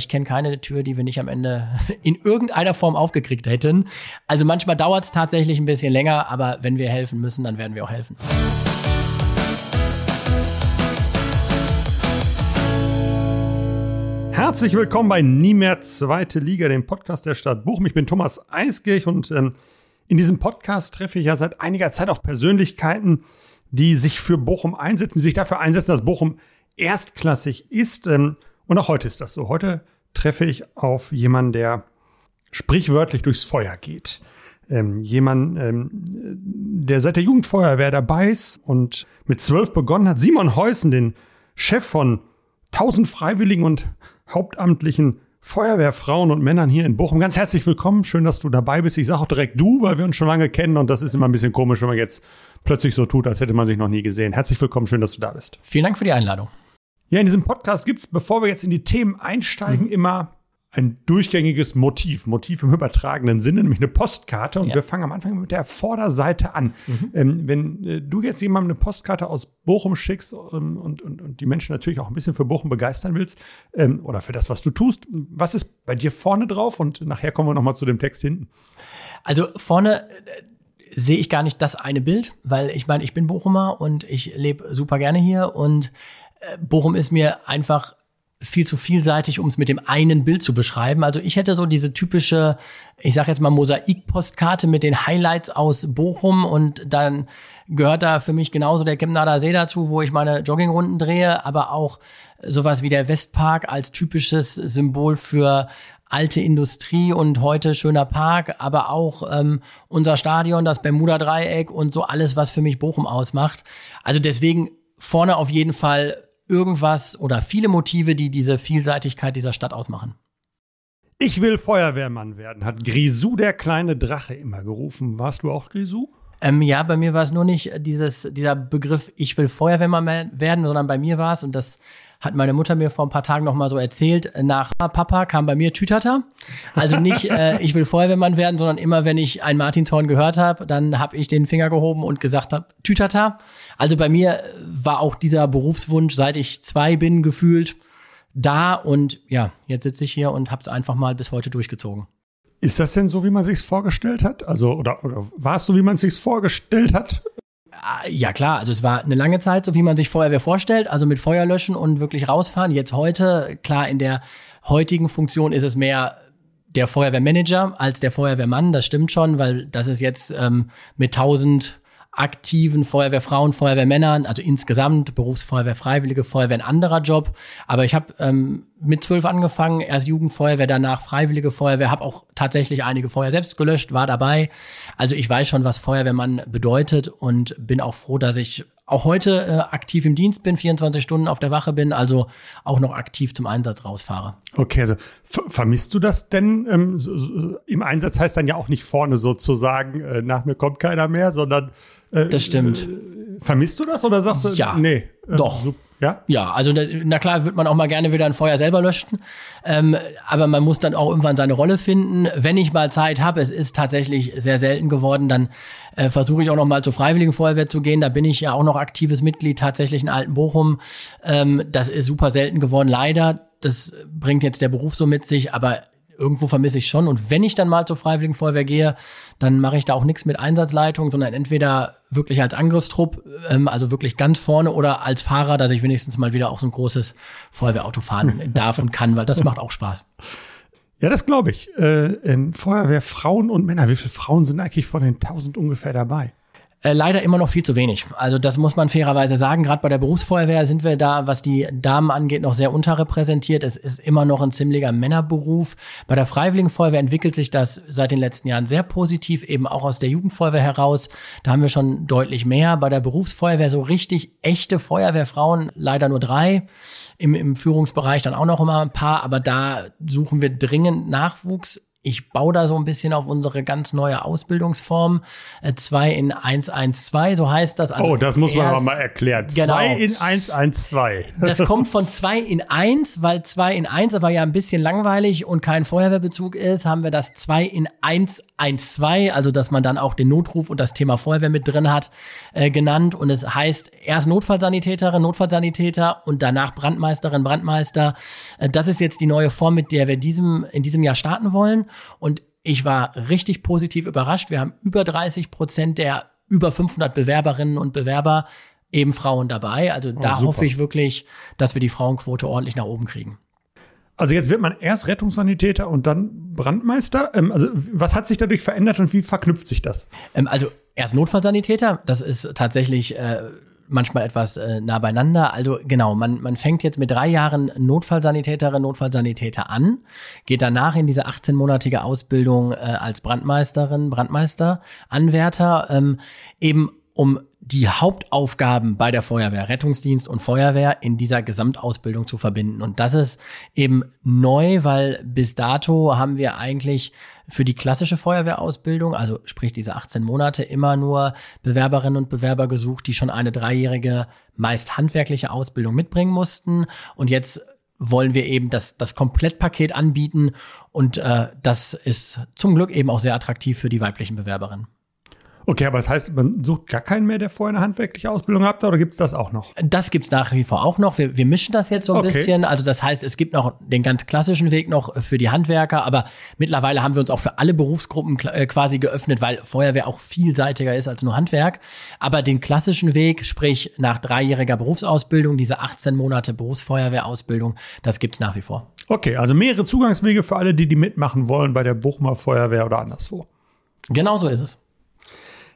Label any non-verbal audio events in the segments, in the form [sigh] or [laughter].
ich kenne keine Tür, die wir nicht am Ende [laughs] in irgendeiner Form aufgekriegt hätten. Also manchmal dauert es tatsächlich ein bisschen länger, aber wenn wir helfen müssen, dann werden wir auch helfen. Herzlich willkommen bei Nie mehr Zweite Liga, dem Podcast der Stadt Bochum. Ich bin Thomas Eiskirch und ähm, in diesem Podcast treffe ich ja seit einiger Zeit auf Persönlichkeiten, die sich für Bochum einsetzen, die sich dafür einsetzen, dass Bochum erstklassig ist. Ähm, und auch heute ist das so. Heute treffe ich auf jemanden, der sprichwörtlich durchs Feuer geht. Ähm, jemand, ähm, der seit der Jugendfeuerwehr dabei ist und mit zwölf begonnen hat. Simon Heusen, den Chef von 1000 Freiwilligen und hauptamtlichen Feuerwehrfrauen und Männern hier in Bochum. Ganz herzlich willkommen. Schön, dass du dabei bist. Ich sage auch direkt du, weil wir uns schon lange kennen und das ist immer ein bisschen komisch, wenn man jetzt plötzlich so tut, als hätte man sich noch nie gesehen. Herzlich willkommen. Schön, dass du da bist. Vielen Dank für die Einladung. Ja, in diesem Podcast gibt's, bevor wir jetzt in die Themen einsteigen, mhm. immer ein durchgängiges Motiv, Motiv im übertragenen Sinne, nämlich eine Postkarte. Und ja. wir fangen am Anfang mit der Vorderseite an. Mhm. Ähm, wenn äh, du jetzt jemandem eine Postkarte aus Bochum schickst ähm, und, und, und die Menschen natürlich auch ein bisschen für Bochum begeistern willst ähm, oder für das, was du tust, was ist bei dir vorne drauf? Und nachher kommen wir nochmal zu dem Text hinten. Also vorne äh, sehe ich gar nicht das eine Bild, weil ich meine, ich bin Bochumer und ich lebe super gerne hier und Bochum ist mir einfach viel zu vielseitig, um es mit dem einen Bild zu beschreiben. Also ich hätte so diese typische, ich sage jetzt mal Mosaik-Postkarte mit den Highlights aus Bochum und dann gehört da für mich genauso der Chemnader See dazu, wo ich meine Joggingrunden drehe, aber auch sowas wie der Westpark als typisches Symbol für alte Industrie und heute schöner Park, aber auch ähm, unser Stadion, das Bermuda-Dreieck und so alles, was für mich Bochum ausmacht. Also deswegen vorne auf jeden Fall irgendwas oder viele Motive, die diese Vielseitigkeit dieser Stadt ausmachen. Ich will Feuerwehrmann werden, hat Grisou der kleine Drache immer gerufen. Warst du auch Grisou? Ähm, ja, bei mir war es nur nicht dieses, dieser Begriff, ich will Feuerwehrmann werden, sondern bei mir war es, und das hat meine Mutter mir vor ein paar Tagen noch mal so erzählt, nach Papa kam bei mir Tütata. Also nicht, [laughs] äh, ich will Feuerwehrmann werden, sondern immer, wenn ich ein Martinshorn gehört habe, dann habe ich den Finger gehoben und gesagt habe, Tütata. Also bei mir war auch dieser Berufswunsch, seit ich zwei bin, gefühlt da und ja, jetzt sitze ich hier und habe es einfach mal bis heute durchgezogen. Ist das denn so, wie man sich's vorgestellt hat? Also oder, oder war es so, wie man sich's vorgestellt hat? Ah, ja klar, also es war eine lange Zeit, so wie man sich Feuerwehr vorstellt, also mit Feuer löschen und wirklich rausfahren. Jetzt heute, klar, in der heutigen Funktion ist es mehr der Feuerwehrmanager als der Feuerwehrmann, das stimmt schon, weil das ist jetzt ähm, mit 1000 aktiven Feuerwehrfrauen, Feuerwehrmännern, also insgesamt Berufsfeuerwehr, Freiwillige Feuerwehr, ein anderer Job. Aber ich habe ähm, mit zwölf angefangen, erst Jugendfeuerwehr, danach Freiwillige Feuerwehr, habe auch tatsächlich einige Feuer selbst gelöscht, war dabei. Also ich weiß schon, was Feuerwehrmann bedeutet und bin auch froh, dass ich auch heute äh, aktiv im Dienst bin, 24 Stunden auf der Wache bin, also auch noch aktiv zum Einsatz rausfahre. Okay, also vermisst du das denn? Ähm, so, so, Im Einsatz heißt dann ja auch nicht vorne sozusagen, äh, nach mir kommt keiner mehr, sondern äh, das stimmt. Äh, vermisst du das oder sagst du, ja, nee? Äh, doch. So, ja? Ja, also na klar wird man auch mal gerne wieder ein Feuer selber löschen, ähm, aber man muss dann auch irgendwann seine Rolle finden. Wenn ich mal Zeit habe, es ist tatsächlich sehr selten geworden, dann äh, versuche ich auch noch mal zur Freiwilligen Feuerwehr zu gehen. Da bin ich ja auch noch aktives Mitglied tatsächlich in Alten Bochum. Ähm, das ist super selten geworden, leider. Das bringt jetzt der Beruf so mit sich, aber irgendwo vermisse ich schon. Und wenn ich dann mal zur Freiwilligen Feuerwehr gehe, dann mache ich da auch nichts mit Einsatzleitung, sondern entweder wirklich als Angriffstrupp, ähm, also wirklich ganz vorne oder als Fahrer, dass ich wenigstens mal wieder auch so ein großes Feuerwehrauto fahren [laughs] darf und kann, weil das macht auch Spaß. Ja, das glaube ich. Äh, ähm, Feuerwehr Frauen und Männer, wie viele Frauen sind eigentlich von den 1000 ungefähr dabei? Äh, leider immer noch viel zu wenig. Also das muss man fairerweise sagen. Gerade bei der Berufsfeuerwehr sind wir da, was die Damen angeht, noch sehr unterrepräsentiert. Es ist immer noch ein ziemlicher Männerberuf. Bei der Freiwilligen Feuerwehr entwickelt sich das seit den letzten Jahren sehr positiv, eben auch aus der Jugendfeuerwehr heraus. Da haben wir schon deutlich mehr. Bei der Berufsfeuerwehr so richtig echte Feuerwehrfrauen leider nur drei. Im, im Führungsbereich dann auch noch immer ein paar. Aber da suchen wir dringend Nachwuchs ich baue da so ein bisschen auf unsere ganz neue Ausbildungsform. Äh, 2 in 112, so heißt das. Also oh, das muss man aber mal erklären. Genau. 2 in 112. [laughs] Das kommt von 2 in 1, weil 2 in 1 aber ja ein bisschen langweilig und kein Feuerwehrbezug ist, haben wir das 2 in 112, also dass man dann auch den Notruf und das Thema Feuerwehr mit drin hat, äh, genannt. Und es heißt erst Notfallsanitäterin, Notfallsanitäter und danach Brandmeisterin, Brandmeister. Äh, das ist jetzt die neue Form, mit der wir diesem, in diesem Jahr starten wollen. Und ich war richtig positiv überrascht. Wir haben über 30 Prozent der über 500 Bewerberinnen und Bewerber eben Frauen dabei. Also da oh, hoffe ich wirklich, dass wir die Frauenquote ordentlich nach oben kriegen. Also jetzt wird man erst Rettungssanitäter und dann Brandmeister. Ähm, also was hat sich dadurch verändert und wie verknüpft sich das? Ähm, also erst Notfallsanitäter. Das ist tatsächlich äh, manchmal etwas äh, nah beieinander. Also genau, man, man fängt jetzt mit drei Jahren Notfallsanitäterin, Notfallsanitäter an, geht danach in diese 18-monatige Ausbildung äh, als Brandmeisterin, Brandmeister, Anwärter, ähm, eben um die Hauptaufgaben bei der Feuerwehr, Rettungsdienst und Feuerwehr in dieser Gesamtausbildung zu verbinden. Und das ist eben neu, weil bis dato haben wir eigentlich für die klassische Feuerwehrausbildung, also sprich diese 18 Monate, immer nur Bewerberinnen und Bewerber gesucht, die schon eine dreijährige, meist handwerkliche Ausbildung mitbringen mussten. Und jetzt wollen wir eben das, das Komplettpaket anbieten. Und äh, das ist zum Glück eben auch sehr attraktiv für die weiblichen Bewerberinnen. Okay, aber das heißt, man sucht gar keinen mehr, der vorher eine handwerkliche Ausbildung hat, oder gibt es das auch noch? Das gibt's nach wie vor auch noch. Wir, wir mischen das jetzt so ein okay. bisschen. Also das heißt, es gibt noch den ganz klassischen Weg noch für die Handwerker, aber mittlerweile haben wir uns auch für alle Berufsgruppen äh, quasi geöffnet, weil Feuerwehr auch vielseitiger ist als nur Handwerk. Aber den klassischen Weg, sprich nach dreijähriger Berufsausbildung, diese 18 Monate Berufsfeuerwehrausbildung, das gibt's nach wie vor. Okay, also mehrere Zugangswege für alle, die die mitmachen wollen bei der Buchmer Feuerwehr oder anderswo. Genau so ist es.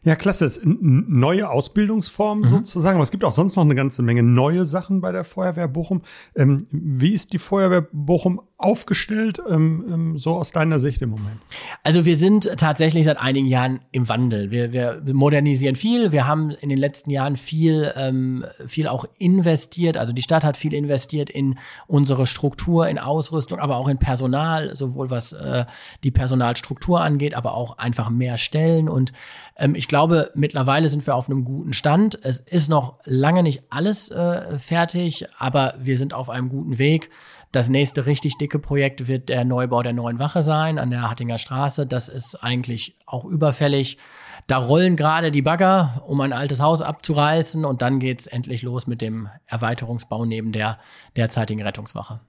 Ja, klasse. Das ist eine neue Ausbildungsform mhm. sozusagen. Aber es gibt auch sonst noch eine ganze Menge neue Sachen bei der Feuerwehr Bochum. Ähm, wie ist die Feuerwehr Bochum aufgestellt, ähm, ähm, so aus deiner Sicht im Moment? Also wir sind tatsächlich seit einigen Jahren im Wandel. Wir, wir modernisieren viel. Wir haben in den letzten Jahren viel, ähm, viel auch investiert. Also die Stadt hat viel investiert in unsere Struktur, in Ausrüstung, aber auch in Personal, sowohl was äh, die Personalstruktur angeht, aber auch einfach mehr Stellen. Und ähm, ich glaube, mittlerweile sind wir auf einem guten Stand. Es ist noch lange nicht alles äh, fertig, aber wir sind auf einem guten Weg. Das nächste richtig dicke Projekt wird der Neubau der neuen Wache sein an der Hattinger Straße. Das ist eigentlich auch überfällig. Da rollen gerade die Bagger, um ein altes Haus abzureißen und dann geht's endlich los mit dem Erweiterungsbau neben der derzeitigen Rettungswache.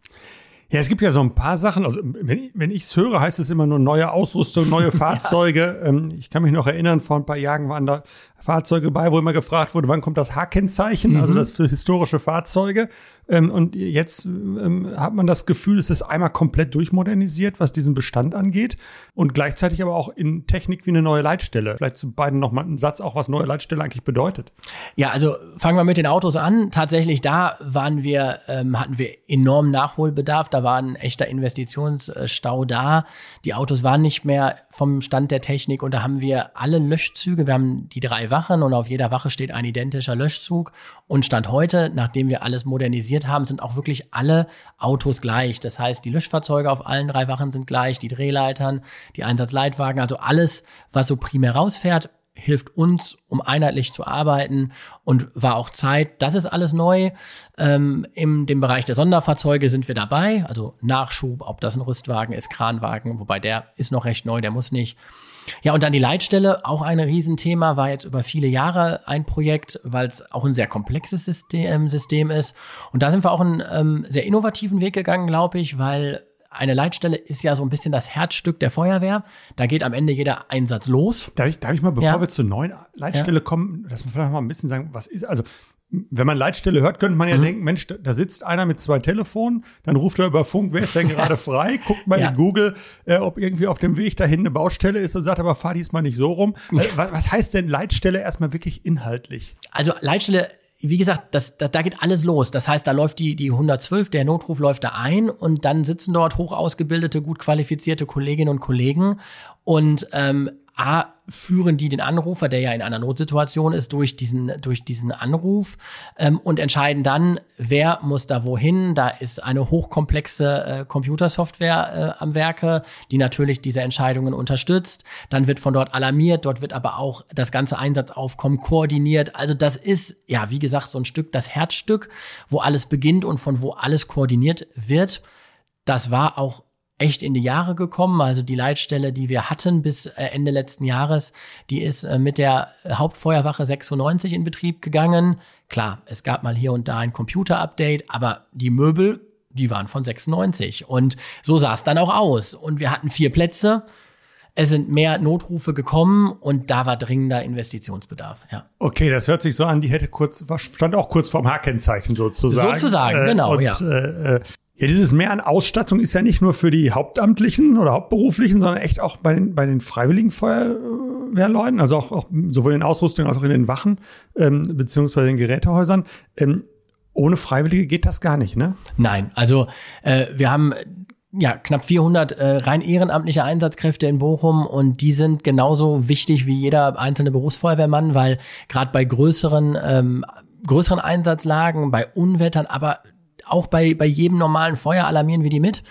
Ja, es gibt ja so ein paar Sachen. Also, wenn, wenn ich es höre, heißt es immer nur neue Ausrüstung, neue [laughs] Fahrzeuge. ja. ähm, ich kann mich noch erinnern, vor ein paar Jahren waren da Fahrzeuge bei, wo immer gefragt wurde, wann kommt das H-Kennzeichen, mhm. also das für historische Fahrzeuge. Ähm, und jetzt ähm, hat man das Gefühl, es ist einmal komplett durchmodernisiert, was diesen Bestand angeht. Und gleichzeitig aber auch in Technik wie eine neue Leitstelle. Vielleicht zu beiden noch mal einen Satz, auch was neue Leitstelle eigentlich bedeutet. Ja, also fangen wir mit den Autos an. Tatsächlich da waren wir, ähm, hatten wir enormen Nachholbedarf. Da war ein echter Investitionsstau da. Die Autos waren nicht mehr vom Stand der Technik und da haben wir alle Löschzüge. Wir haben die drei Wachen und auf jeder Wache steht ein identischer Löschzug. Und Stand heute, nachdem wir alles modernisiert haben, sind auch wirklich alle Autos gleich. Das heißt, die Löschfahrzeuge auf allen drei Wachen sind gleich, die Drehleitern, die Einsatzleitwagen, also alles, was so primär rausfährt, hilft uns, um einheitlich zu arbeiten und war auch Zeit. Das ist alles neu. Ähm, Im dem Bereich der Sonderfahrzeuge sind wir dabei, also Nachschub, ob das ein Rüstwagen ist, Kranwagen, wobei der ist noch recht neu, der muss nicht. Ja, und dann die Leitstelle, auch ein Riesenthema, war jetzt über viele Jahre ein Projekt, weil es auch ein sehr komplexes System, System ist. Und da sind wir auch einen ähm, sehr innovativen Weg gegangen, glaube ich, weil eine Leitstelle ist ja so ein bisschen das Herzstück der Feuerwehr. Da geht am Ende jeder Einsatz los. Darf ich, darf ich mal, bevor ja. wir zur neuen Leitstelle ja. kommen, dass wir vielleicht mal ein bisschen sagen, was ist, also wenn man Leitstelle hört, könnte man ja mhm. denken, Mensch, da sitzt einer mit zwei Telefonen, dann ruft er über Funk, wer ist denn [laughs] gerade frei? Guckt mal ja. in Google, äh, ob irgendwie auf dem Weg dahin eine Baustelle ist und sagt, aber fahr diesmal nicht so rum. Äh, was, was heißt denn Leitstelle erstmal wirklich inhaltlich? Also Leitstelle wie gesagt, das, da, da geht alles los. Das heißt, da läuft die, die 112, der Notruf läuft da ein und dann sitzen dort hoch ausgebildete, gut qualifizierte Kolleginnen und Kollegen und ähm, A, führen die den Anrufer, der ja in einer Notsituation ist, durch diesen, durch diesen Anruf ähm, und entscheiden dann, wer muss da wohin. Da ist eine hochkomplexe äh, Computersoftware äh, am Werke, die natürlich diese Entscheidungen unterstützt. Dann wird von dort alarmiert, dort wird aber auch das ganze Einsatzaufkommen koordiniert. Also das ist, ja, wie gesagt, so ein Stück das Herzstück, wo alles beginnt und von wo alles koordiniert wird. Das war auch echt in die Jahre gekommen. Also die Leitstelle, die wir hatten bis äh, Ende letzten Jahres, die ist äh, mit der Hauptfeuerwache 96 in Betrieb gegangen. Klar, es gab mal hier und da ein Computer-Update, aber die Möbel, die waren von 96. Und so sah es dann auch aus. Und wir hatten vier Plätze. Es sind mehr Notrufe gekommen und da war dringender Investitionsbedarf. Ja. Okay, das hört sich so an, die hätte kurz, stand auch kurz vorm Hakenzeichen sozusagen. Sozusagen, äh, genau, und, ja. Äh, ja, dieses Mehr an Ausstattung ist ja nicht nur für die Hauptamtlichen oder Hauptberuflichen, sondern echt auch bei den, bei den freiwilligen Feuerwehrleuten, also auch, auch sowohl in Ausrüstung als auch in den Wachen ähm, beziehungsweise in Gerätehäusern. Ähm, ohne Freiwillige geht das gar nicht, ne? Nein, also äh, wir haben ja, knapp 400 äh, rein ehrenamtliche Einsatzkräfte in Bochum und die sind genauso wichtig wie jeder einzelne Berufsfeuerwehrmann, weil gerade bei größeren ähm, größeren Einsatzlagen, bei Unwettern, aber auch bei, bei jedem normalen Feuer alarmieren wir die mit.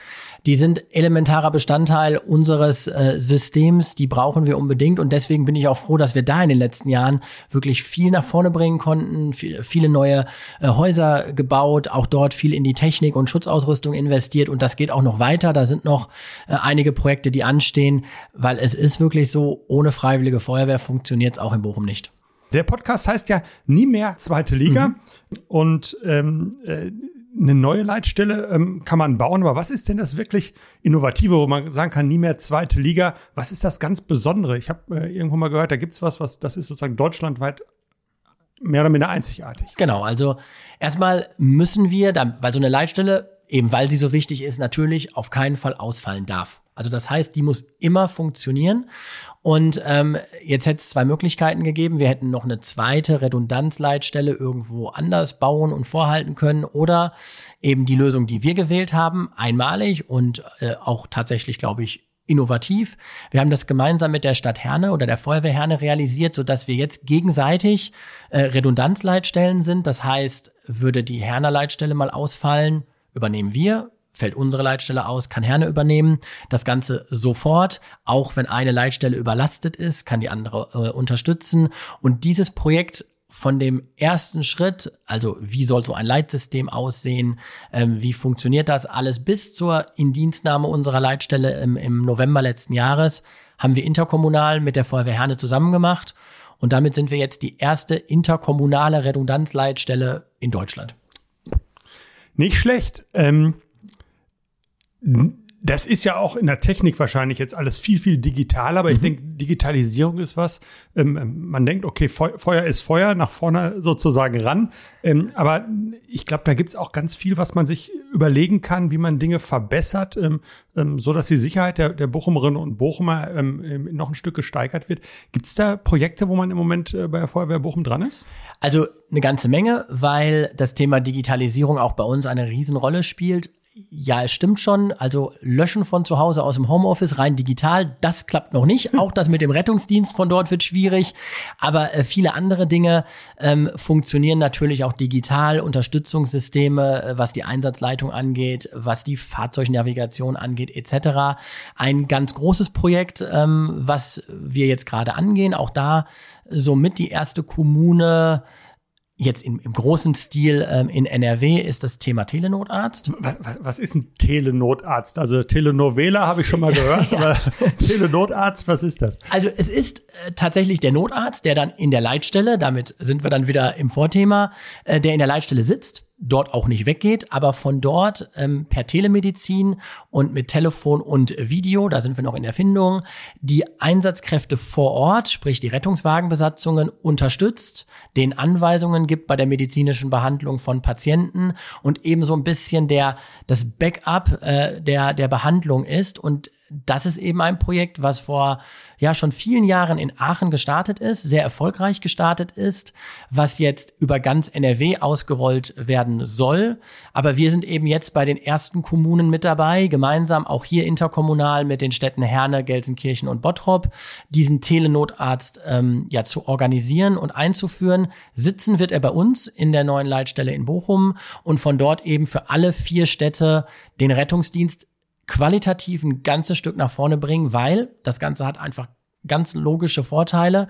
Die sind elementarer Bestandteil unseres äh, Systems, die brauchen wir unbedingt und deswegen bin ich auch froh, dass wir da in den letzten Jahren wirklich viel nach vorne bringen konnten, viel, viele neue äh, Häuser gebaut, auch dort viel in die Technik und Schutzausrüstung investiert und das geht auch noch weiter. Da sind noch äh, einige Projekte, die anstehen, weil es ist wirklich so, ohne freiwillige Feuerwehr funktioniert es auch in Bochum nicht. Der Podcast heißt ja nie mehr zweite Liga mhm. und ähm, äh, eine neue Leitstelle ähm, kann man bauen, aber was ist denn das wirklich Innovative, wo man sagen kann, nie mehr zweite Liga? Was ist das ganz Besondere? Ich habe äh, irgendwo mal gehört, da gibt's was, was das ist sozusagen deutschlandweit mehr oder minder einzigartig. Genau, also erstmal müssen wir, da, weil so eine Leitstelle, eben weil sie so wichtig ist, natürlich auf keinen Fall ausfallen darf. Also das heißt, die muss immer funktionieren. Und ähm, jetzt hätte es zwei Möglichkeiten gegeben. Wir hätten noch eine zweite Redundanzleitstelle irgendwo anders bauen und vorhalten können oder eben die Lösung, die wir gewählt haben, einmalig und äh, auch tatsächlich, glaube ich, innovativ. Wir haben das gemeinsam mit der Stadt Herne oder der Feuerwehr Herne realisiert, so dass wir jetzt gegenseitig äh, Redundanzleitstellen sind. Das heißt, würde die Herner Leitstelle mal ausfallen, übernehmen wir fällt unsere Leitstelle aus, kann Herne übernehmen. Das Ganze sofort, auch wenn eine Leitstelle überlastet ist, kann die andere äh, unterstützen. Und dieses Projekt von dem ersten Schritt, also wie soll so ein Leitsystem aussehen, ähm, wie funktioniert das alles, bis zur Indienstnahme unserer Leitstelle im, im November letzten Jahres, haben wir interkommunal mit der Feuerwehr Herne zusammen gemacht. Und damit sind wir jetzt die erste interkommunale Redundanzleitstelle in Deutschland. Nicht schlecht. Ähm das ist ja auch in der Technik wahrscheinlich jetzt alles viel, viel digitaler, aber mhm. ich denke, Digitalisierung ist was. Ähm, man denkt, okay, Feuer ist Feuer, nach vorne sozusagen ran. Ähm, aber ich glaube, da gibt's auch ganz viel, was man sich überlegen kann, wie man Dinge verbessert, ähm, ähm so dass die Sicherheit der, der Bochumerinnen und Bochumer ähm, ähm, noch ein Stück gesteigert wird. Gibt's da Projekte, wo man im Moment äh, bei der Feuerwehr Bochum dran ist? Also eine ganze Menge, weil das Thema Digitalisierung auch bei uns eine Riesenrolle spielt ja, es stimmt schon. Also löschen von zu Hause aus dem Homeoffice rein digital, das klappt noch nicht. [laughs] Auch das mit dem Rettungsdienst von dort wird schwierig. Aber äh, viele andere Dinge ähm, funktionieren natürlich auch digital. Unterstützungssysteme, äh, was die Einsatzleitung angeht, was die Fahrzeugnavigation angeht, etc. Ein ganz großes Projekt, ähm, was wir jetzt gerade angehen. Auch da somit die erste Kommune Jetzt im, im großen Stil ähm, in NRW ist das Thema Telenotarzt. Was, was, was ist ein Telenotarzt? Also Telenovela habe ich schon mal gehört, [laughs] ja. aber Telenotarzt, was ist das? Also es ist äh, tatsächlich der Notarzt, der dann in der Leitstelle, damit sind wir dann wieder im Vorthema, äh, der in der Leitstelle sitzt dort auch nicht weggeht, aber von dort ähm, per Telemedizin und mit Telefon und Video, da sind wir noch in Erfindung, die Einsatzkräfte vor Ort, sprich die Rettungswagenbesatzungen, unterstützt, den Anweisungen gibt bei der medizinischen Behandlung von Patienten und ebenso ein bisschen der das Backup äh, der der Behandlung ist. Und das ist eben ein Projekt, was vor ja schon vielen Jahren in Aachen gestartet ist, sehr erfolgreich gestartet ist, was jetzt über ganz NRW ausgerollt werden werden soll. Aber wir sind eben jetzt bei den ersten Kommunen mit dabei, gemeinsam auch hier interkommunal mit den Städten Herne, Gelsenkirchen und Bottrop, diesen Telenotarzt ähm, ja zu organisieren und einzuführen. Sitzen wird er bei uns in der neuen Leitstelle in Bochum und von dort eben für alle vier Städte den Rettungsdienst qualitativ ein ganzes Stück nach vorne bringen, weil das Ganze hat einfach ganz logische Vorteile.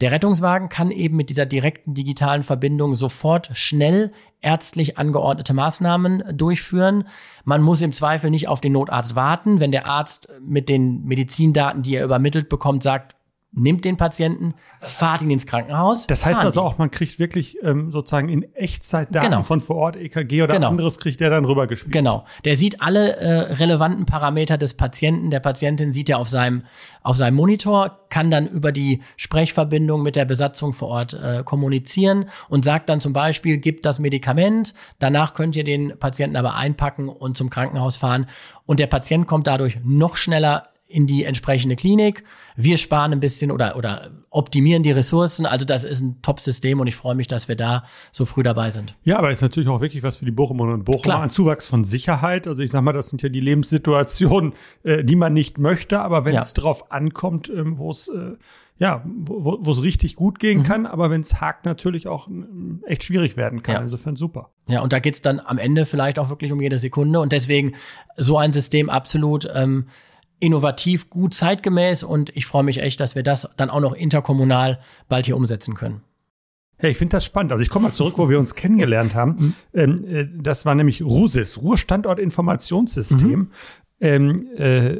Der Rettungswagen kann eben mit dieser direkten digitalen Verbindung sofort schnell ärztlich angeordnete Maßnahmen durchführen. Man muss im Zweifel nicht auf den Notarzt warten. Wenn der Arzt mit den Medizindaten, die er übermittelt bekommt, sagt, nimmt den Patienten, fahrt ihn ins Krankenhaus. Das heißt also ihn. auch, man kriegt wirklich ähm, sozusagen in Echtzeit Daten Genau. von vor Ort EKG oder Genau. anderes kriegt der dann rübergespielt. Genau. Der sieht alle äh, relevanten Parameter des Patienten, der Patientin sieht er auf seinem, auf seinem Monitor, kann dann über die Sprechverbindung mit der Besatzung vor Ort äh, kommunizieren und sagt dann zum Beispiel, gibt das Medikament, danach könnt ihr den Patienten aber einpacken und zum Krankenhaus fahren. Und der Patient kommt dadurch noch schneller in die entsprechende Klinik. Wir sparen ein bisschen oder, oder optimieren die Ressourcen. Also das ist ein Top-System und ich freue mich, dass wir da so früh dabei sind. Ja, aber ist natürlich auch wirklich was für die Bochumerinnen und Bochumer. Ein Zuwachs von Sicherheit. Also ich sag mal, das sind ja die Lebenssituationen, äh, die man nicht möchte. Aber wenn Ja. es drauf ankommt, ähm, wo es äh, ja, wo es richtig gut gehen Mhm. kann, aber wenn es hakt, natürlich auch ähm, echt schwierig werden kann. Ja. Insofern super. Ja, und da geht's dann am Ende vielleicht auch wirklich um jede Sekunde. Und deswegen so ein System absolut ähm, innovativ, gut zeitgemäß. Und ich freue mich echt, dass wir das dann auch noch interkommunal bald hier umsetzen können. Hey, ich finde das spannend. Also ich komme mal zurück, wo wir uns kennengelernt haben. Ähm, äh, das war nämlich RUSIS, Ruhrstandort-Informationssystem. Ähm, äh,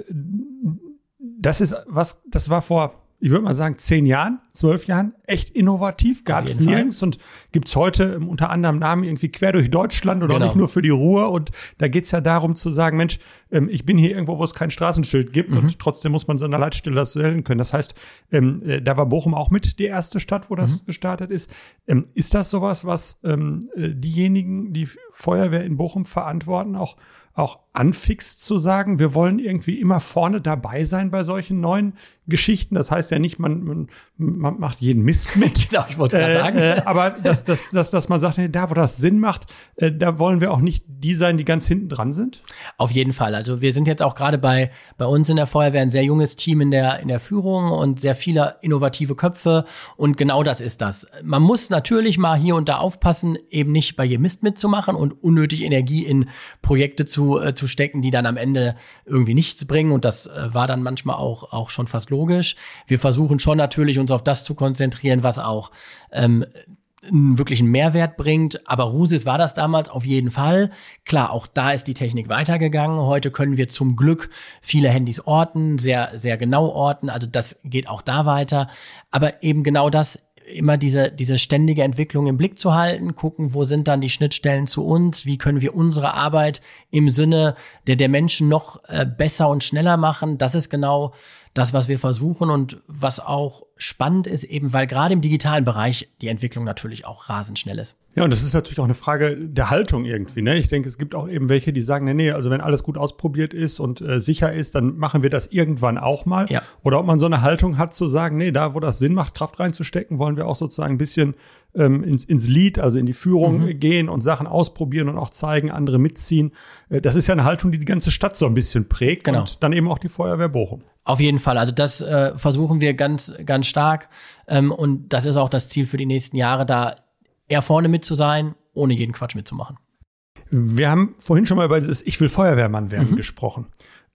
das ist was, das war vor, ich würde mal sagen, zehn Jahren, zwölf Jahren, echt innovativ, gab es jeden Fall. nirgends und gibt's heute ähm, unter anderem Namen irgendwie quer durch Deutschland oder auch Genau. nicht nur für die Ruhr. Und da geht's ja darum zu sagen, Mensch, ähm, ich bin hier irgendwo, wo es kein Straßenschild gibt Mhm. und trotzdem muss man so einer Leitstelle das wählen können. Das heißt, ähm, äh, da war Bochum auch mit die erste Stadt, wo das Mhm. gestartet ist. Ähm, ist das sowas, was ähm, äh, diejenigen, die Feuerwehr in Bochum verantworten, auch auch anfixt zu sagen, wir wollen irgendwie immer vorne dabei sein bei solchen neuen Geschichten. Das heißt ja nicht, man, man, man macht jeden Mist [laughs] mit. Genau, ich wollte gerade sagen. Äh, äh, aber dass, dass, dass, dass man sagt, nee, da wo das Sinn macht, äh, da wollen wir auch nicht die sein, die ganz hinten dran sind. Auf jeden Fall. Also wir sind jetzt auch gerade bei, bei uns in der Feuerwehr ein sehr junges Team in der, in der Führung und sehr viele innovative Köpfe. Und genau das ist das. Man muss natürlich mal hier und da aufpassen, eben nicht bei jedem Mist mitzumachen und unnötig Energie in Projekte zu, äh, zu stecken, die dann am Ende irgendwie nichts bringen. Und das äh, war dann manchmal auch, auch schon fast logisch. Wir versuchen schon natürlich uns auf das zu konzentrieren, was auch ähm, einen wirklichen Mehrwert bringt. Aber Rusis war das damals auf jeden Fall. Klar, auch da ist die Technik weitergegangen. Heute können wir zum Glück viele Handys orten, sehr, sehr genau orten. Also das geht auch da weiter. Aber eben genau das immer diese, diese ständige Entwicklung im Blick zu halten, gucken, wo sind dann die Schnittstellen zu uns, wie können wir unsere Arbeit im Sinne der, der Menschen noch äh, besser und schneller machen. Das ist genau das, was wir versuchen und was auch spannend ist, eben weil gerade im digitalen Bereich die Entwicklung natürlich auch rasend schnell ist. Ja, und das ist natürlich auch eine Frage der Haltung irgendwie. Ne? Ich denke, es gibt auch eben welche, die sagen, nee, nee, also wenn alles gut ausprobiert ist und äh, sicher ist, dann machen wir das irgendwann auch mal. Ja. Oder ob man so eine Haltung hat zu sagen, nee, da wo das Sinn macht, Kraft reinzustecken, wollen wir auch sozusagen ein bisschen ähm, ins, ins Lead, also in die Führung äh, gehen und Sachen ausprobieren und auch zeigen, andere mitziehen. Äh, das ist ja eine Haltung, die die ganze Stadt so ein bisschen prägt Genau. und dann eben auch die Feuerwehr Bochum. Auf jeden Fall. Also das äh, versuchen wir ganz, ganz stark. Ähm, und das ist auch das Ziel für die nächsten Jahre, da eher vorne mit zu sein, ohne jeden Quatsch mitzumachen. Wir haben vorhin schon mal über dieses Ich will Feuerwehrmann werden gesprochen.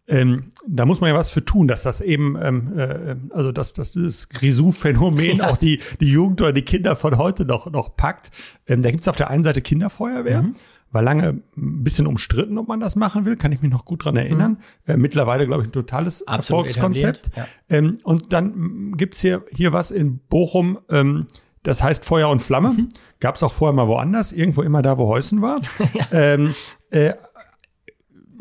Ähm, da muss man ja was für tun, dass das eben, ähm, äh, also dass, dass dieses Grisou-Phänomen [laughs] Ja. auch die, die Jugend oder die Kinder von heute noch, noch packt. Ähm, da gibt's auf der einen Seite Kinderfeuerwehr. War lange ein bisschen umstritten, ob man das machen will, kann ich mich noch gut dran erinnern. Äh, mittlerweile, glaube ich, ein totales Absolut Erfolgskonzept. etabliert, Ähm, und dann gibt's hier, hier was in Bochum, ähm, das heißt Feuer und Flamme. Mhm. Gab's auch vorher mal woanders, irgendwo immer da, wo Heusen war. [laughs] ähm, äh,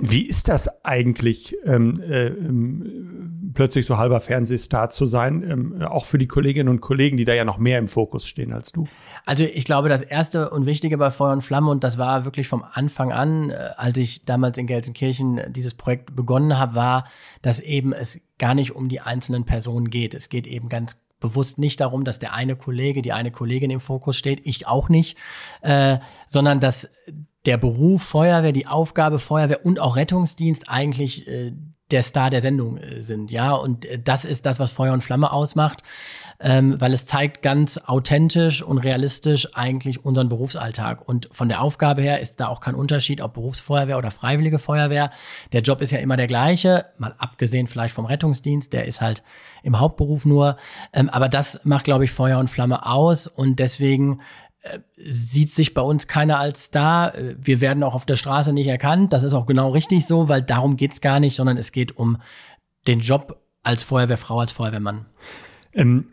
wie ist das eigentlich, ähm, äh, ähm, plötzlich so halber Fernsehstar zu sein, ähm, auch für die Kolleginnen und Kollegen, die da ja noch mehr im Fokus stehen als du? Also ich glaube, das Erste und Wichtige bei Feuer und Flamme, und das war wirklich vom Anfang an, äh, als ich damals in Gelsenkirchen dieses Projekt begonnen habe, war, dass eben es gar nicht um die einzelnen Personen geht. Es geht eben ganz bewusst nicht darum, dass der eine Kollege, die eine Kollegin im Fokus steht, ich auch nicht, äh, sondern dass der Beruf Feuerwehr, die Aufgabe Feuerwehr und auch Rettungsdienst eigentlich äh, der Star der Sendung äh, sind, ja. Und äh, das ist das, was Feuer und Flamme ausmacht, ähm, weil es zeigt ganz authentisch und realistisch eigentlich unseren Berufsalltag. Und von der Aufgabe her ist da auch kein Unterschied, ob Berufsfeuerwehr oder Freiwillige Feuerwehr. Der Job ist ja immer der gleiche, mal abgesehen vielleicht vom Rettungsdienst, der ist halt im Hauptberuf nur. Ähm, aber das macht, glaube ich, Feuer und Flamme aus und deswegen sieht sich bei uns keiner als Star. Wir werden auch auf der Straße nicht erkannt. Das ist auch genau richtig so, weil darum geht's gar nicht, sondern es geht um den Job als Feuerwehrfrau, als Feuerwehrmann. Ähm,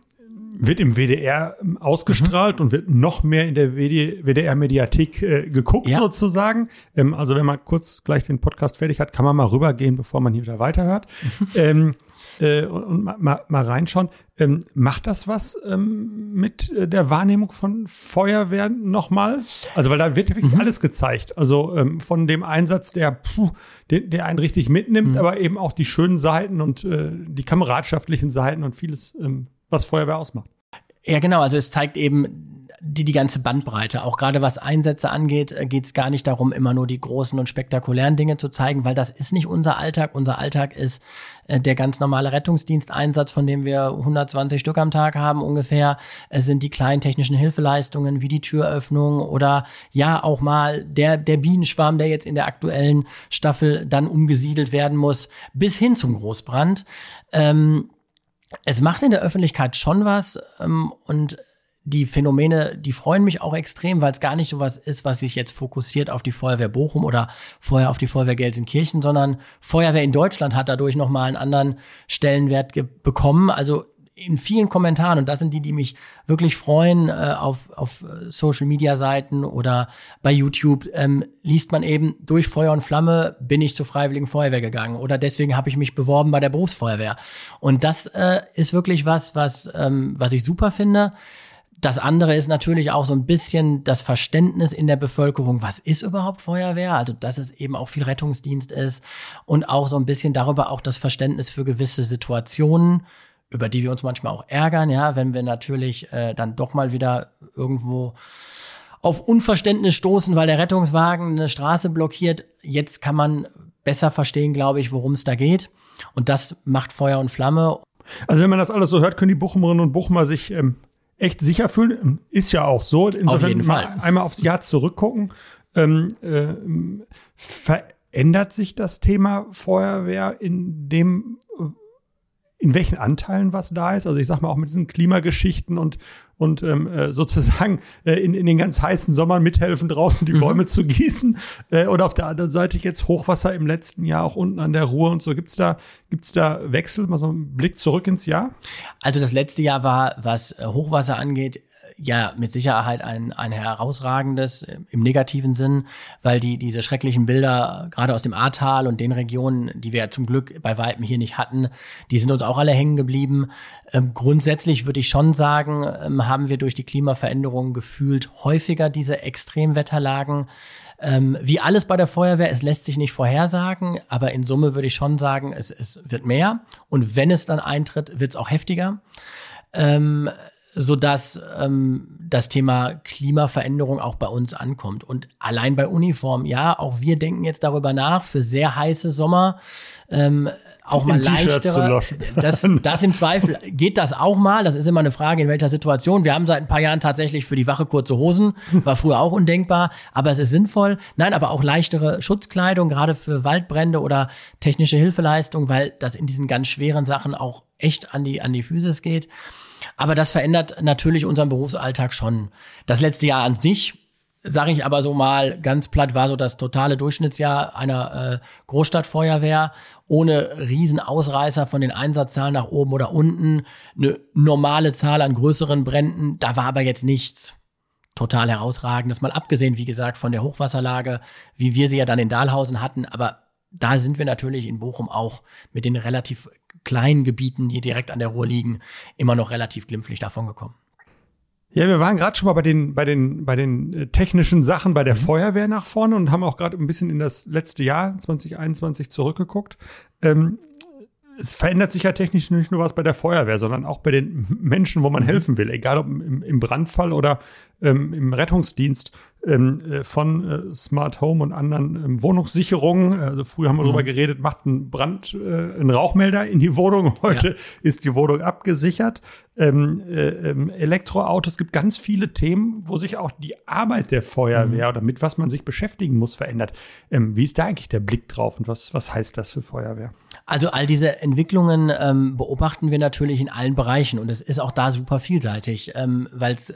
wird im WDR ähm, ausgestrahlt mhm. und wird noch mehr in der WDR-Mediathek äh, geguckt ja. sozusagen. Ähm, also wenn man kurz gleich den Podcast fertig hat, kann man mal rübergehen, bevor man hier wieder weiterhört. [laughs] ähm, äh, und, und mal, mal, reinschauen. Ähm, macht das was ähm, mit äh, der Wahrnehmung von Feuerwehr nochmal? Also, weil da wird wirklich mhm. alles gezeigt. Also ähm, von dem Einsatz, der, puh, den, der einen richtig mitnimmt, mhm. aber eben auch die schönen Seiten und äh, die kameradschaftlichen Seiten und vieles, ähm, was Feuerwehr ausmacht. Ja, genau. Also es zeigt eben die, die ganze Bandbreite. Auch gerade was Einsätze angeht, äh, geht es gar nicht darum, immer nur die großen und spektakulären Dinge zu zeigen, weil das ist nicht unser Alltag. Unser Alltag ist äh, der ganz normale Rettungsdiensteinsatz, von dem wir 120 Stück am Tag haben ungefähr. Es sind die kleinen technischen Hilfeleistungen wie die Türöffnung oder ja auch mal der, der Bienenschwarm, der jetzt in der aktuellen Staffel dann umgesiedelt werden muss, bis hin zum Großbrand. Ähm, es macht in der Öffentlichkeit schon was ähm, und die Phänomene, die freuen mich auch extrem, weil es gar nicht so was ist, was sich jetzt fokussiert auf die Feuerwehr Bochum oder vorher auf die Feuerwehr Gelsenkirchen, sondern Feuerwehr in Deutschland hat dadurch nochmal einen anderen Stellenwert bekommen. Also in vielen Kommentaren, und das sind die, die mich wirklich freuen, äh, auf, auf Social Media Seiten oder bei YouTube, ähm, liest man eben, durch Feuer und Flamme bin ich zur Freiwilligen Feuerwehr gegangen oder deswegen habe ich mich beworben bei der Berufsfeuerwehr. Und das äh, ist wirklich was, was, ähm, was ich super finde. Das andere ist natürlich auch so ein bisschen das Verständnis in der Bevölkerung, was ist überhaupt Feuerwehr? Also, dass es eben auch viel Rettungsdienst ist und auch so ein bisschen darüber auch das Verständnis für gewisse Situationen, über die wir uns manchmal auch ärgern, ja, wenn wir natürlich äh, dann doch mal wieder irgendwo auf Unverständnis stoßen, weil der Rettungswagen eine Straße blockiert. Jetzt kann man besser verstehen, glaube ich, worum es da geht. Und das macht Feuer und Flamme. Also wenn man das alles so hört, können die Bochumerinnen und Bochumer sich ähm, echt sicher fühlen. Ist ja auch so. Insofern Auf jeden Fall. einmal aufs Jahr zurückgucken. Ähm, äh, verändert sich das Thema Feuerwehr in dem, in welchen Anteilen was da ist? Also ich sag mal auch mit diesen Klimageschichten und und ähm, äh, sozusagen äh, in, in den ganz heißen Sommern mithelfen, draußen die mhm. Bäume zu gießen. Äh, oder auf der anderen Seite jetzt Hochwasser im letzten Jahr auch unten an der Ruhr und so. Gibt's da, gibt's da Wechsel? Mal so einen Blick zurück ins Jahr? Also das letzte Jahr war, was äh, Hochwasser angeht, ja mit Sicherheit ein, ein herausragendes äh, im negativen Sinn, weil die diese schrecklichen Bilder gerade aus dem Ahrtal und den Regionen, die wir zum Glück bei Weitem hier nicht hatten, die sind uns auch alle hängen geblieben. Ähm, grundsätzlich würde ich schon sagen, ähm, haben wir durch die Klimaveränderung gefühlt häufiger diese Extremwetterlagen. Ähm, wie alles bei der Feuerwehr, es lässt sich nicht vorhersagen, aber in Summe würde ich schon sagen, es, es wird mehr. Und wenn es dann eintritt, wird es auch heftiger. Ähm, so dass ähm, das Thema Klimaveränderung auch bei uns ankommt. Und allein bei Uniform, ja, auch wir denken jetzt darüber nach, für sehr heiße Sommer ähm, auch mal leichtere. [laughs] Das, das im Zweifel geht das auch mal. Das ist immer eine Frage, in welcher Situation. Wir haben seit ein paar Jahren tatsächlich für die Wache kurze Hosen. War früher auch undenkbar. Aber es ist sinnvoll. Nein, aber auch leichtere Schutzkleidung, gerade für Waldbrände oder technische Hilfeleistung, weil das in diesen ganz schweren Sachen auch echt an die, an die Physis geht. Aber das verändert natürlich unseren Berufsalltag schon. Das letzte Jahr an sich, sage ich aber so mal ganz platt, war so das totale Durchschnittsjahr einer äh, Großstadtfeuerwehr ohne Riesenausreißer von den Einsatzzahlen nach oben oder unten, eine normale Zahl an größeren Bränden. Da war aber jetzt nichts total herausragendes, mal abgesehen, wie gesagt, von der Hochwasserlage, wie wir sie ja dann in Dahlhausen hatten. Aber da sind wir natürlich in Bochum auch mit den relativ kleinen Gebieten, die direkt an der Ruhr liegen, immer noch relativ glimpflich davon gekommen. Ja, wir waren gerade schon mal bei den, bei den, bei den äh, technischen Sachen bei der mhm. Feuerwehr nach vorne und haben auch gerade ein bisschen in das letzte Jahr 2021 zurückgeguckt. Ähm, es verändert sich ja technisch nicht nur was bei der Feuerwehr, sondern auch bei den Menschen, wo man mhm. helfen will, egal ob im, im Brandfall oder ähm, im Rettungsdienst ähm, äh, von äh, Smart Home und anderen ähm, Wohnungssicherungen. Also früher haben wir mhm. darüber geredet, macht ein Brand, äh, ein Rauchmelder in die Wohnung. [laughs] Heute ja. ist die Wohnung abgesichert. Ähm, äh, ähm, Elektroautos, gibt ganz viele Themen, wo sich auch die Arbeit der Feuerwehr mhm. oder mit was man sich beschäftigen muss, verändert. Ähm, wie ist da eigentlich der Blick drauf und was, was heißt das für Feuerwehr? Also all diese Entwicklungen ähm, beobachten wir natürlich in allen Bereichen und es ist auch da super vielseitig, weil es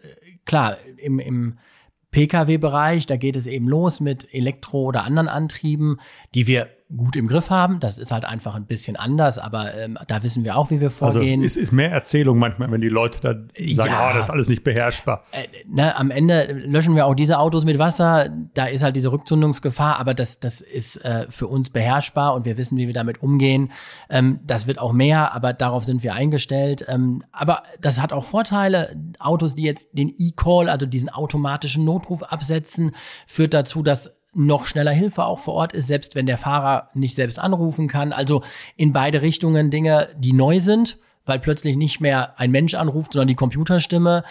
klar im, im Pkw-Bereich, da geht es eben los mit Elektro- oder anderen Antrieben, die wir gut im Griff haben. Das ist halt einfach ein bisschen anders, aber ähm, da wissen wir auch, wie wir also, vorgehen. Also es ist mehr Erzählung manchmal, wenn die Leute da sagen, ja, oh, das ist alles nicht beherrschbar. Äh, ne, am Ende löschen wir auch diese Autos mit Wasser. Da ist halt diese Rückzündungsgefahr, aber das, das ist äh, für uns beherrschbar und wir wissen, wie wir damit umgehen. Ähm, das wird auch mehr, aber darauf sind wir eingestellt. Ähm, aber das hat auch Vorteile. Autos, die jetzt den E-Call, also diesen automatischen Notruf absetzen, führt dazu, dass noch schneller Hilfe auch vor Ort ist, selbst wenn der Fahrer nicht selbst anrufen kann. Also in beide Richtungen Dinge, die neu sind, weil plötzlich nicht mehr ein Mensch anruft, sondern die Computerstimme.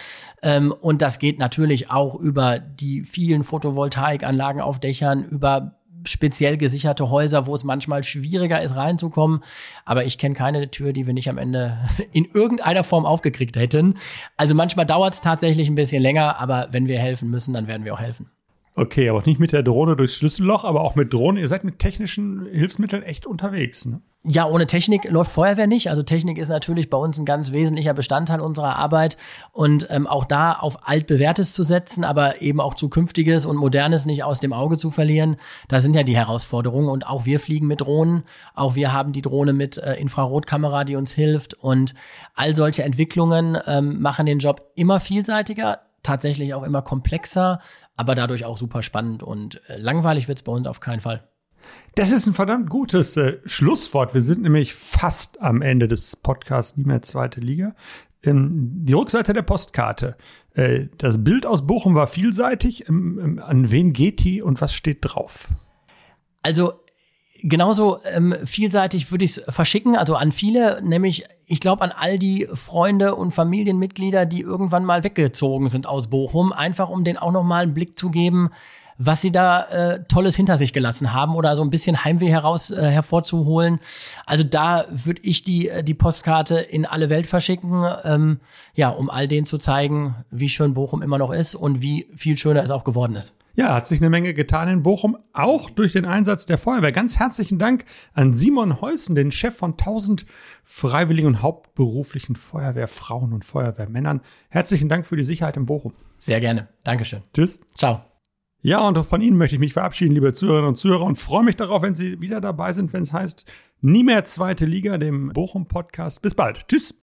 Ähm, und das geht natürlich auch über die vielen Photovoltaikanlagen auf Dächern, über speziell gesicherte Häuser, wo es manchmal schwieriger ist, reinzukommen. Aber ich kenne keine Tür, die wir nicht am Ende [laughs] in irgendeiner Form aufgekriegt hätten. Also manchmal dauert es tatsächlich ein bisschen länger, aber wenn wir helfen müssen, dann werden wir auch helfen. Okay, aber nicht mit der Drohne durchs Schlüsselloch, aber auch mit Drohnen. Ihr seid mit technischen Hilfsmitteln echt unterwegs. Ne? Ja, ohne Technik läuft Feuerwehr nicht. Also Technik ist natürlich bei uns ein ganz wesentlicher Bestandteil unserer Arbeit und ähm, auch da auf altbewährtes zu setzen, aber eben auch zukünftiges und modernes nicht aus dem Auge zu verlieren. Da sind ja die Herausforderungen und auch wir fliegen mit Drohnen. Auch wir haben die Drohne mit äh, Infrarotkamera, die uns hilft und all solche Entwicklungen ähm, machen den Job immer vielseitiger, tatsächlich auch immer komplexer, aber dadurch auch super spannend und äh, langweilig wird es bei uns auf keinen Fall. Das ist ein verdammt gutes äh, Schlusswort. Wir sind nämlich fast am Ende des Podcasts Nie mehr zweite Liga. Ähm, die Rückseite der Postkarte. Äh, das Bild aus Bochum war vielseitig. Ähm, ähm, an wen geht die und was steht drauf? Also genauso ähm, vielseitig würde ich es verschicken, also an viele, nämlich ich glaube an all die Freunde und Familienmitglieder, die irgendwann mal weggezogen sind aus Bochum, einfach um denen auch noch mal einen Blick zu geben, was sie da äh, Tolles hinter sich gelassen haben oder so ein bisschen Heimweh heraus äh, hervorzuholen. Also da würde ich die äh, die Postkarte in alle Welt verschicken, ähm, ja, um all denen zu zeigen, wie schön Bochum immer noch ist und wie viel schöner es auch geworden ist. Ja, hat sich eine Menge getan in Bochum, auch durch den Einsatz der Feuerwehr. Ganz herzlichen Dank an Simon Heusen, den Chef von 1000 freiwilligen und hauptberuflichen Feuerwehrfrauen und Feuerwehrmännern. Herzlichen Dank für die Sicherheit in Bochum. Sehr gerne. Dankeschön. Tschüss. Ciao. Ja, und von Ihnen möchte ich mich verabschieden, liebe Zuhörerinnen und Zuhörer, und freue mich darauf, wenn Sie wieder dabei sind, wenn es heißt Nie mehr zweite Liga, dem Bochum-Podcast. Bis bald. Tschüss.